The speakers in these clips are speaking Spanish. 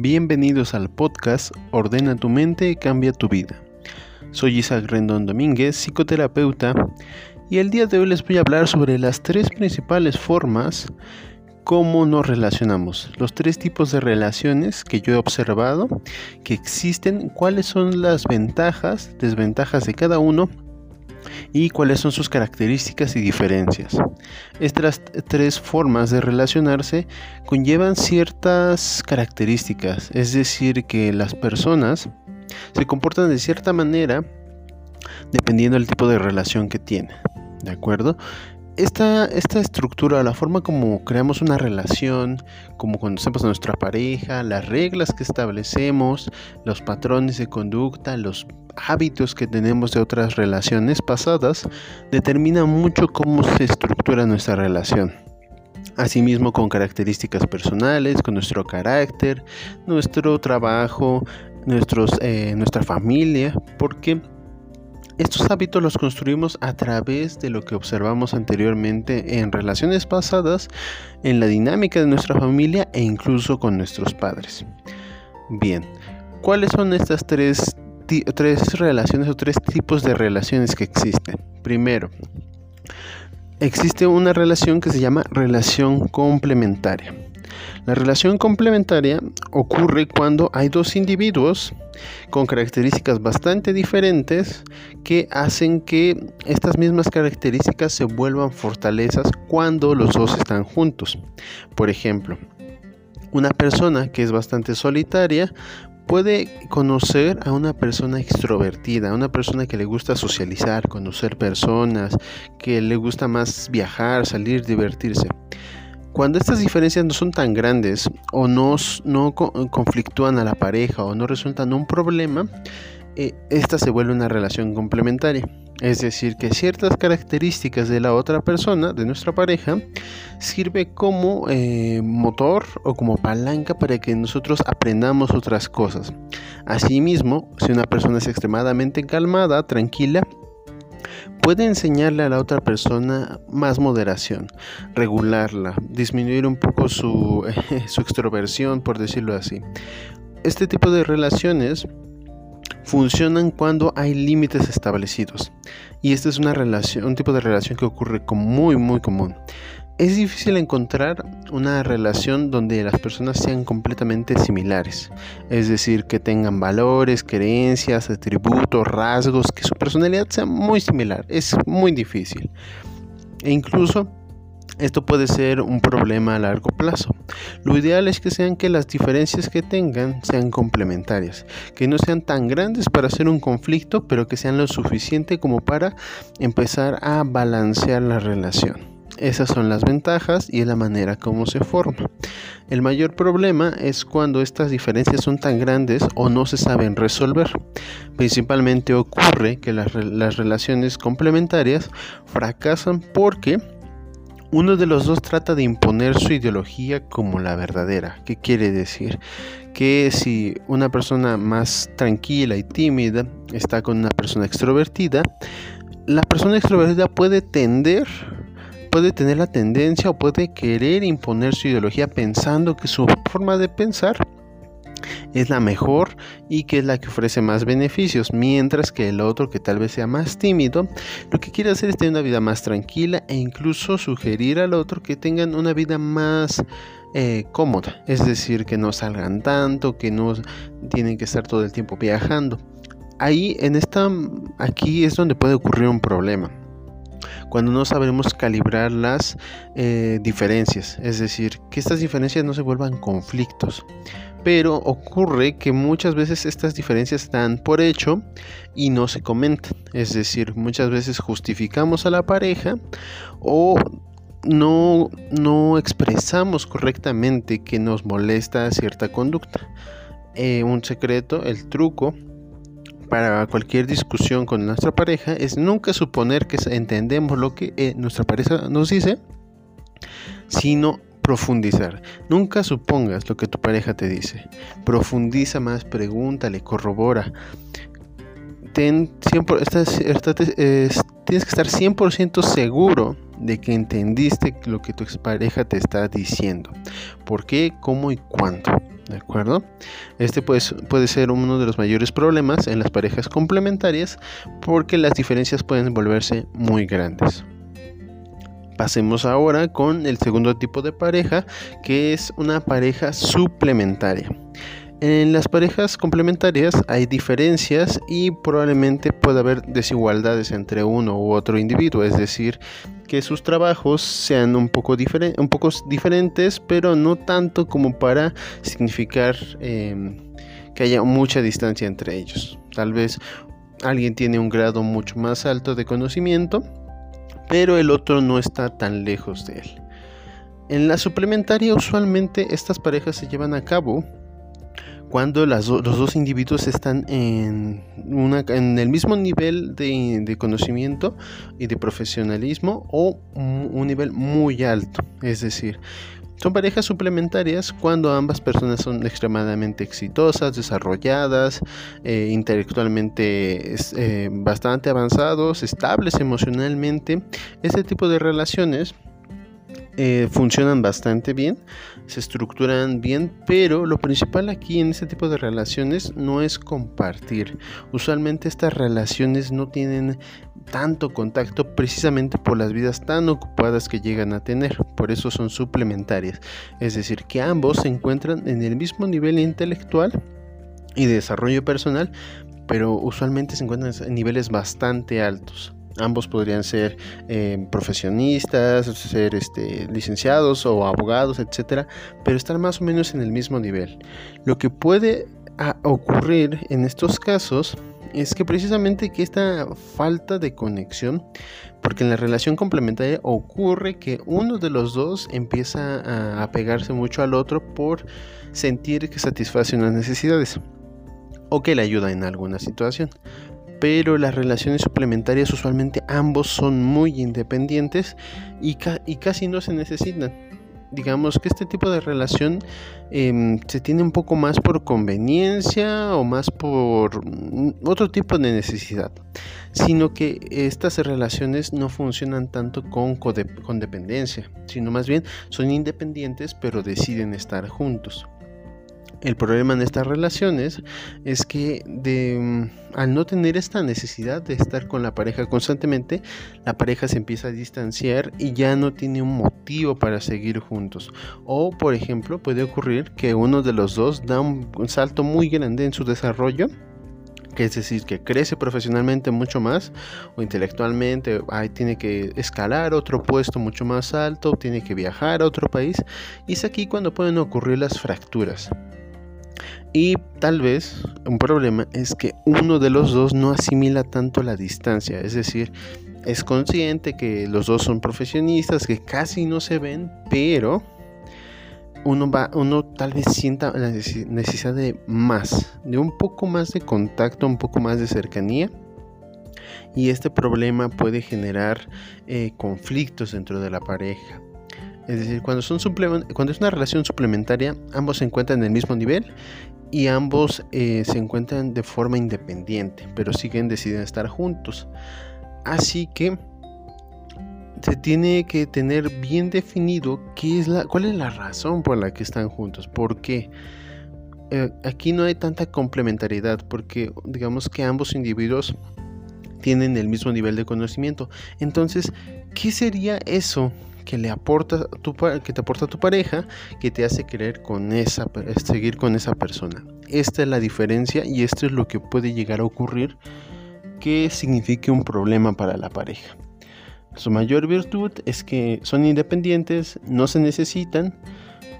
Bienvenidos al podcast Ordena tu mente, cambia tu vida. Soy Isaac Rendón Domínguez, psicoterapeuta, y el día de hoy les voy a hablar sobre las tres principales formas cómo nos relacionamos, los tres tipos de relaciones que yo he observado que existen, cuáles son las ventajas, desventajas de cada uno y cuáles son sus características y diferencias. Estas tres formas de relacionarse conllevan ciertas características, es decir, que las personas se comportan de cierta manera dependiendo del tipo de relación que tienen. ¿De acuerdo? Esta, esta estructura, la forma como creamos una relación, como conocemos a nuestra pareja, las reglas que establecemos, los patrones de conducta, los hábitos que tenemos de otras relaciones pasadas, determina mucho cómo se estructura nuestra relación. Asimismo con características personales, con nuestro carácter, nuestro trabajo, nuestros, eh, nuestra familia, porque estos hábitos los construimos a través de lo que observamos anteriormente en relaciones pasadas, en la dinámica de nuestra familia e incluso con nuestros padres. Bien, ¿cuáles son estas tres, relaciones o tres tipos de relaciones que existen? Primero, existe una relación que se llama relación complementaria. La relación complementaria ocurre cuando hay dos individuos con características bastante diferentes que hacen que estas mismas características se vuelvan fortalezas cuando los dos están juntos. Por ejemplo, una persona que es bastante solitaria puede conocer a una persona extrovertida, a una persona que le gusta socializar, conocer personas, que le gusta más viajar, salir, divertirse. Cuando estas diferencias no son tan grandes o no, no conflictúan a la pareja o no resultan un problema, eh, esta se vuelve una relación complementaria. Es decir, que ciertas características de la otra persona, de nuestra pareja, sirve como eh, motor o como palanca para que nosotros aprendamos otras cosas. Asimismo, si una persona es extremadamente calmada, tranquila, puede enseñarle a la otra persona más moderación, regularla, disminuir un poco su, su extroversión, por decirlo así. Este tipo de relaciones funcionan cuando hay límites establecidos. Y esta es una relación, un tipo de relación que ocurre como muy muy común. Es difícil encontrar una relación donde las personas sean completamente similares, es decir, que tengan valores, creencias, atributos, rasgos, que su personalidad sea muy similar. Es muy difícil. E incluso esto puede ser un problema a largo plazo. Lo ideal es que sean que las diferencias que tengan sean complementarias, que no sean tan grandes para hacer un conflicto, pero que sean lo suficiente como para empezar a balancear la relación. Esas son las ventajas y es la manera como se forma. El mayor problema es cuando estas diferencias son tan grandes o no se saben resolver. Principalmente ocurre que las, relaciones complementarias fracasan porque uno de los dos trata de imponer su ideología como la verdadera. ¿Qué quiere decir? Que si una persona más tranquila y tímida está con una persona extrovertida, la persona extrovertida puede tender puede tener la tendencia o puede querer imponer su ideología pensando que su forma de pensar es la mejor y que es la que ofrece más beneficios, mientras que el otro que tal vez sea más tímido, lo que quiere hacer es tener una vida más tranquila e incluso sugerir al otro que tengan una vida más eh, cómoda, es decir, que no salgan tanto, que no tienen que estar todo el tiempo viajando. Ahí en esta aquí es donde puede ocurrir un problema cuando no sabemos calibrar las eh, diferencias, es decir, que estas diferencias no se vuelvan conflictos. Pero ocurre que muchas veces estas diferencias están por hecho y no se comentan. Es decir, muchas veces justificamos a la pareja o no, no expresamos correctamente que nos molesta cierta conducta. Eh, un secreto, el truco para cualquier discusión con nuestra pareja es nunca suponer que entendemos lo que eh, nuestra pareja nos dice, sino profundizar. Nunca supongas lo que tu pareja te dice. Profundiza más, pregúntale, corrobora. Tienes que estar 100% seguro de que entendiste lo que tu pareja te está diciendo. ¿Por qué, cómo y cuándo? ¿De acuerdo? Este pues, puede ser uno de los mayores problemas en las parejas complementarias porque las diferencias pueden volverse muy grandes. Pasemos ahora con el segundo tipo de pareja, que es una pareja suplementaria. En las parejas complementarias hay diferencias y probablemente pueda haber desigualdades entre uno u otro individuo, es decir, que sus trabajos sean un poco, un poco diferentes, pero no tanto como para significar em, que haya mucha distancia entre ellos. Tal vez alguien tiene un grado mucho más alto de conocimiento, pero el otro no está tan lejos de él. En la suplementaria usualmente estas parejas se llevan a cabo cuando los dos individuos están en el mismo nivel de, conocimiento y de profesionalismo o un nivel muy alto. Es decir, son parejas suplementarias cuando ambas personas son extremadamente exitosas, desarrolladas, eh, intelectualmente eh, bastante avanzados, estables emocionalmente. Este tipo de relaciones eh, funcionan bastante bien, se estructuran bien, pero lo principal aquí en este tipo de relaciones no es compartir. Usualmente estas relaciones no tienen tanto contacto precisamente por las vidas tan ocupadas que llegan a tener, por eso son suplementarias. Es decir, que ambos se encuentran en el mismo nivel intelectual y de desarrollo personal, pero usualmente se encuentran en niveles bastante altos. Ambos podrían ser eh, profesionistas, ser este, licenciados o abogados, etcétera, pero estar más o menos en el mismo nivel. Lo que puede ah, ocurrir en estos casos es que precisamente que esta falta de conexión, porque en la relación complementaria ocurre que uno de los dos empieza a apegarse mucho al otro por sentir que satisface unas necesidades o que le ayuda en alguna situación pero las relaciones suplementarias usualmente ambos son muy independientes y, casi no se necesitan. Digamos que este tipo de relación em, se tiene un poco más por conveniencia o más por otro tipo de necesidad, sino que estas relaciones no funcionan tanto con dependencia, sino más bien son independientes pero deciden estar juntos. El problema en estas relaciones es que mm, al no tener esta necesidad de estar con la pareja constantemente, la pareja se empieza a distanciar y ya no tiene un motivo para seguir juntos. O, por ejemplo, puede ocurrir que uno de los dos da un, salto muy grande en su desarrollo que es decir, que crece profesionalmente mucho más o intelectualmente, tiene que escalar otro puesto mucho más alto, tiene que viajar a otro país, y es aquí cuando pueden ocurrir las fracturas. Y tal vez un problema es que uno de los dos no asimila tanto la distancia, es decir, es consciente que los dos son profesionistas, que casi no se ven, pero uno va, uno tal vez sienta la necesidad de más, de un poco más de contacto, un poco más de cercanía. Y este problema puede generar eh, conflictos dentro de la pareja. Es decir, cuando, son cuando es una relación suplementaria, ambos se encuentran en el mismo nivel y ambos eh, se encuentran de forma independiente, pero siguen deciden estar juntos. Así que se tiene que tener bien definido qué es la, cuál es la razón por la que están juntos. Porque eh, aquí no hay tanta complementariedad, porque digamos que ambos individuos tienen el mismo nivel de conocimiento. Entonces, ¿qué sería eso que le aporta tu, que te aporta tu pareja que te hace querer con esa seguir con esa persona. Esta es la diferencia y esto es lo que puede llegar a ocurrir que signifique un problema para la pareja. Su mayor virtud es que son independientes, no se necesitan,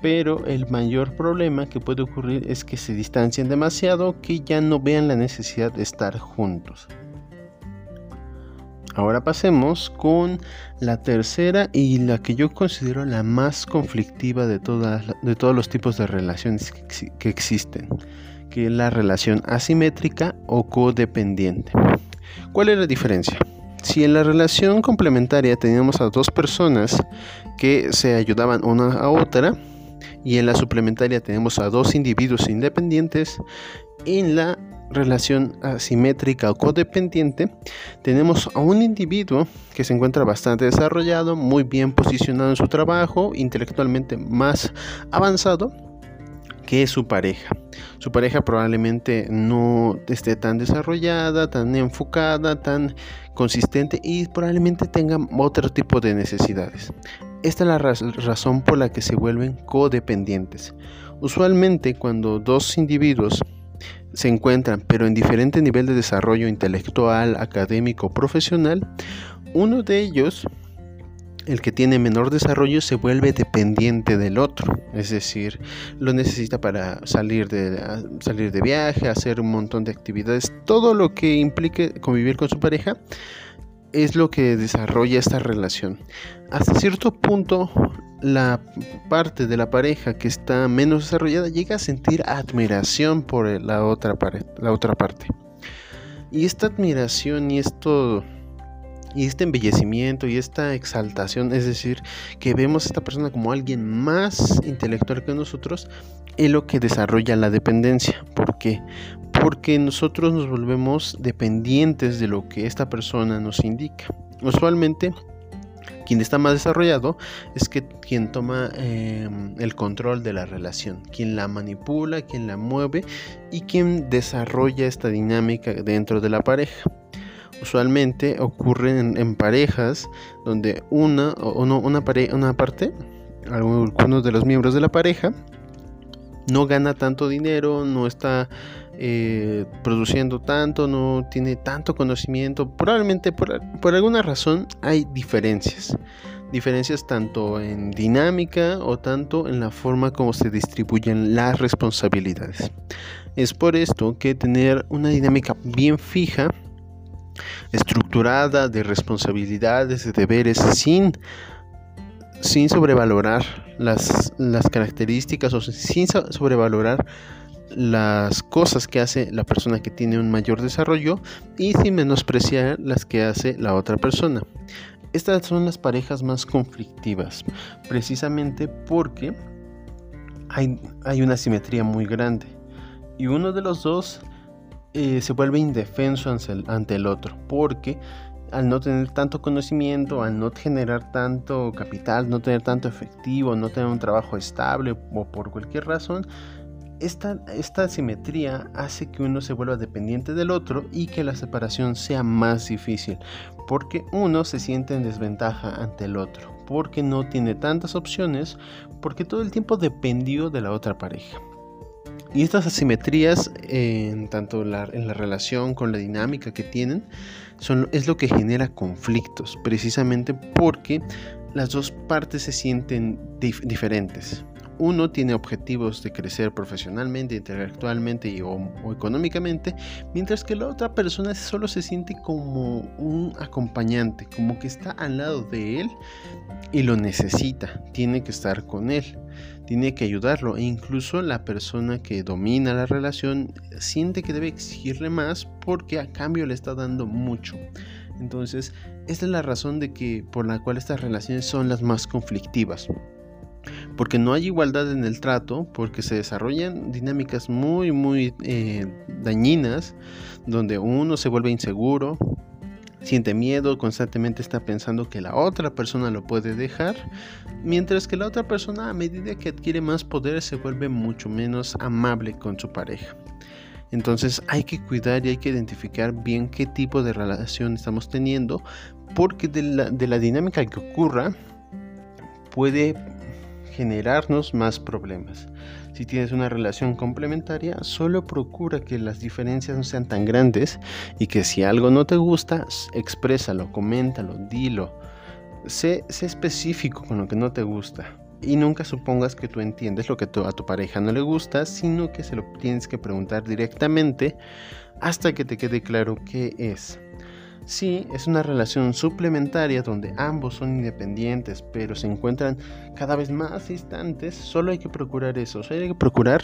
pero el mayor problema que puede ocurrir es que se distancien demasiado, que ya no vean la necesidad de estar juntos. Ahora pasemos con la tercera y la que yo considero la más conflictiva de, todas, de todos los tipos de relaciones que, existen, que es la relación asimétrica o codependiente. ¿Cuál es la diferencia? Si en la relación complementaria teníamos a dos personas que se ayudaban una a otra, y en la suplementaria tenemos a dos individuos independientes, en la relación asimétrica o codependiente, tenemos a un individuo que se encuentra bastante desarrollado, muy bien posicionado en su trabajo, intelectualmente más avanzado, que su pareja. Su pareja probablemente no esté tan desarrollada, tan enfocada, tan consistente y probablemente tenga otro tipo de necesidades. Esta es la razón por la que se vuelven codependientes. Usualmente cuando dos individuos se encuentran pero en diferente nivel de desarrollo intelectual, académico, profesional, uno de ellos el que tiene menor desarrollo se vuelve dependiente del otro, es decir, lo necesita para salir de, salir de viaje, hacer un montón de actividades, todo lo que implique convivir con su pareja es lo que desarrolla esta relación. Hasta cierto punto, la parte de la pareja que está menos desarrollada llega a sentir admiración por la otra, parte. Y esta admiración y esto y este embellecimiento y esta exaltación, es decir, que vemos a esta persona como alguien más intelectual que nosotros, es lo que desarrolla la dependencia. ¿Por qué? Porque nosotros nos volvemos dependientes de lo que esta persona nos indica. Usualmente, quien está más desarrollado es que quien toma em, el control de la relación, quien la manipula, quien la mueve y quien desarrolla esta dinámica dentro de la pareja usualmente ocurren en, parejas donde una o una, una parte, algunos de los miembros de la pareja, no gana tanto dinero, no está eh, produciendo tanto, no tiene tanto conocimiento. Probablemente por, por, alguna razón hay diferencias. Diferencias tanto en dinámica o tanto en la forma como se distribuyen las responsabilidades. Es por esto que tener una dinámica bien fija estructurada de responsabilidades, de deberes, sin, sin sobrevalorar las, las características o sin sobrevalorar las cosas que hace la persona que tiene un mayor desarrollo y sin menospreciar las que hace la otra persona. Estas son las parejas más conflictivas, precisamente porque hay, hay una simetría muy grande y uno de los dos eh, se vuelve indefenso ante el, otro, porque al no tener tanto conocimiento, al no generar tanto capital, no tener tanto efectivo, no tener un trabajo estable o por cualquier razón, esta, esta simetría hace que uno se vuelva dependiente del otro y que la separación sea más difícil, porque uno se siente en desventaja ante el otro, porque no tiene tantas opciones, porque todo el tiempo dependió de la otra pareja. Y estas asimetrías, en tanto en la relación con la dinámica que tienen, son, es lo que genera conflictos, precisamente porque las dos partes se sienten diferentes uno tiene objetivos de crecer profesionalmente, intelectualmente y, o, económicamente, mientras que la otra persona solo se siente como un acompañante, como que está al lado de él y lo necesita, tiene que estar con él, tiene que ayudarlo e incluso la persona que domina la relación siente que debe exigirle más porque a cambio le está dando mucho. Entonces, esta es la razón de que por la cual estas relaciones son las más conflictivas porque no hay igualdad en el trato, porque se desarrollan dinámicas muy, muy eh, dañinas, donde uno se vuelve inseguro, siente miedo, constantemente está pensando que la otra persona lo puede dejar, mientras que la otra persona a medida que adquiere más poder se vuelve mucho menos amable con su pareja. Entonces hay que cuidar y hay que identificar bien qué tipo de relación estamos teniendo, porque de la, de la dinámica que ocurra puede generarnos más problemas. Si tienes una relación complementaria, solo procura que las diferencias no sean tan grandes y que si algo no te gusta, exprésalo, coméntalo, dilo. Sé, sé específico con lo que no te gusta. Y nunca supongas que tú entiendes lo que a tu pareja no le gusta, sino que se lo tienes que preguntar directamente hasta que te quede claro qué es. Sí, es una relación suplementaria donde ambos son independientes, pero se encuentran cada vez más distantes. Solo hay que procurar eso, hay que procurar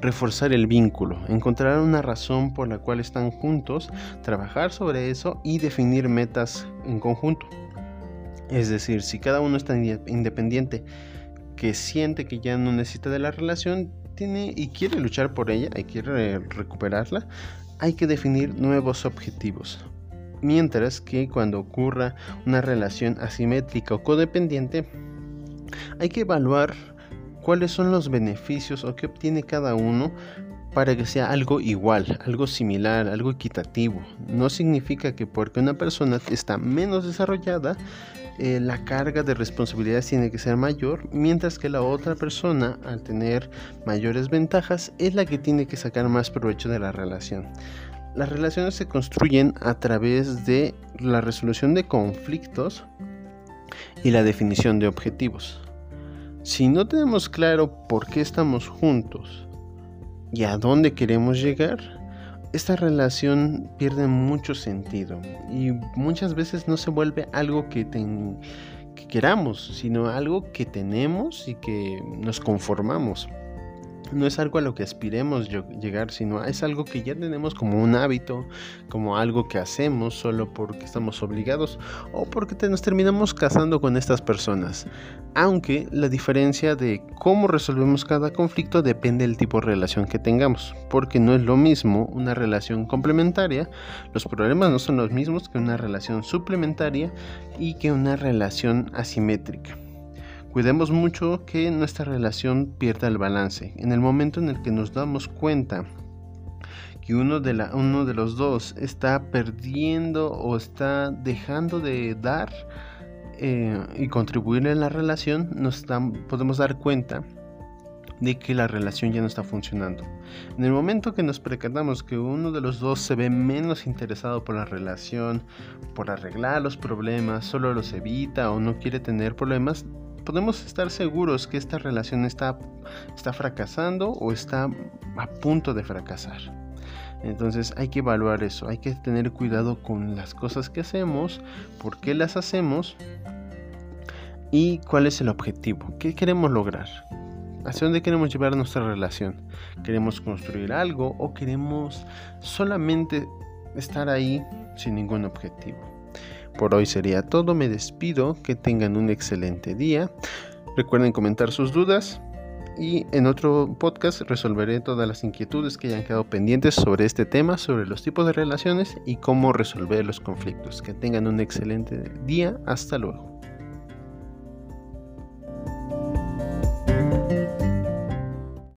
reforzar el vínculo, encontrar una razón por la cual están juntos, trabajar sobre eso y definir metas en conjunto. Es decir, si cada uno está independiente, que siente que ya no necesita de la relación, tiene y quiere luchar por ella y quiere recuperarla, hay que definir nuevos objetivos. Mientras que cuando ocurra una relación asimétrica o codependiente, hay que evaluar cuáles son los beneficios o qué obtiene cada uno para que sea algo igual, algo similar, algo equitativo. No significa que porque una persona está menos desarrollada, eh, la carga de responsabilidades tiene que ser mayor, mientras que la otra persona, al tener mayores ventajas, es la que tiene que sacar más provecho de la relación. Las relaciones se construyen a través de la resolución de conflictos y la definición de objetivos. Si no tenemos claro por qué estamos juntos y a dónde queremos llegar, esta relación pierde mucho sentido y muchas veces no se vuelve algo que, que queramos, sino algo que tenemos y que nos conformamos no es algo a lo que aspiremos llegar, sino es algo que ya tenemos como un hábito, como algo que hacemos solo porque estamos obligados o porque nos terminamos casando con estas personas. Aunque la diferencia de cómo resolvemos cada conflicto depende del tipo de relación que tengamos, porque no es lo mismo una relación complementaria, los problemas no son los mismos que una relación suplementaria y que una relación asimétrica. Cuidemos mucho que nuestra relación pierda el balance. En el momento en el que nos damos cuenta que uno de, la, uno de los dos está perdiendo o está dejando de dar eh, y contribuir en la relación, nos podemos dar cuenta de que la relación ya no está funcionando. En el momento que nos percatamos que uno de los dos se ve menos interesado por la relación, por arreglar los problemas, solo los evita o no quiere tener problemas, podemos estar seguros que esta relación está, está fracasando o está a punto de fracasar. Entonces hay que evaluar eso, hay que tener cuidado con las cosas que hacemos, por qué las hacemos y cuál es el objetivo, qué queremos lograr, hacia dónde queremos llevar nuestra relación. ¿Queremos construir algo o queremos solamente estar ahí sin ningún objetivo? Por hoy sería todo, me despido, que tengan un excelente día. Recuerden comentar sus dudas y en otro podcast resolveré todas las inquietudes que hayan quedado pendientes sobre este tema, sobre los tipos de relaciones y cómo resolver los conflictos. Que tengan un excelente día, hasta luego.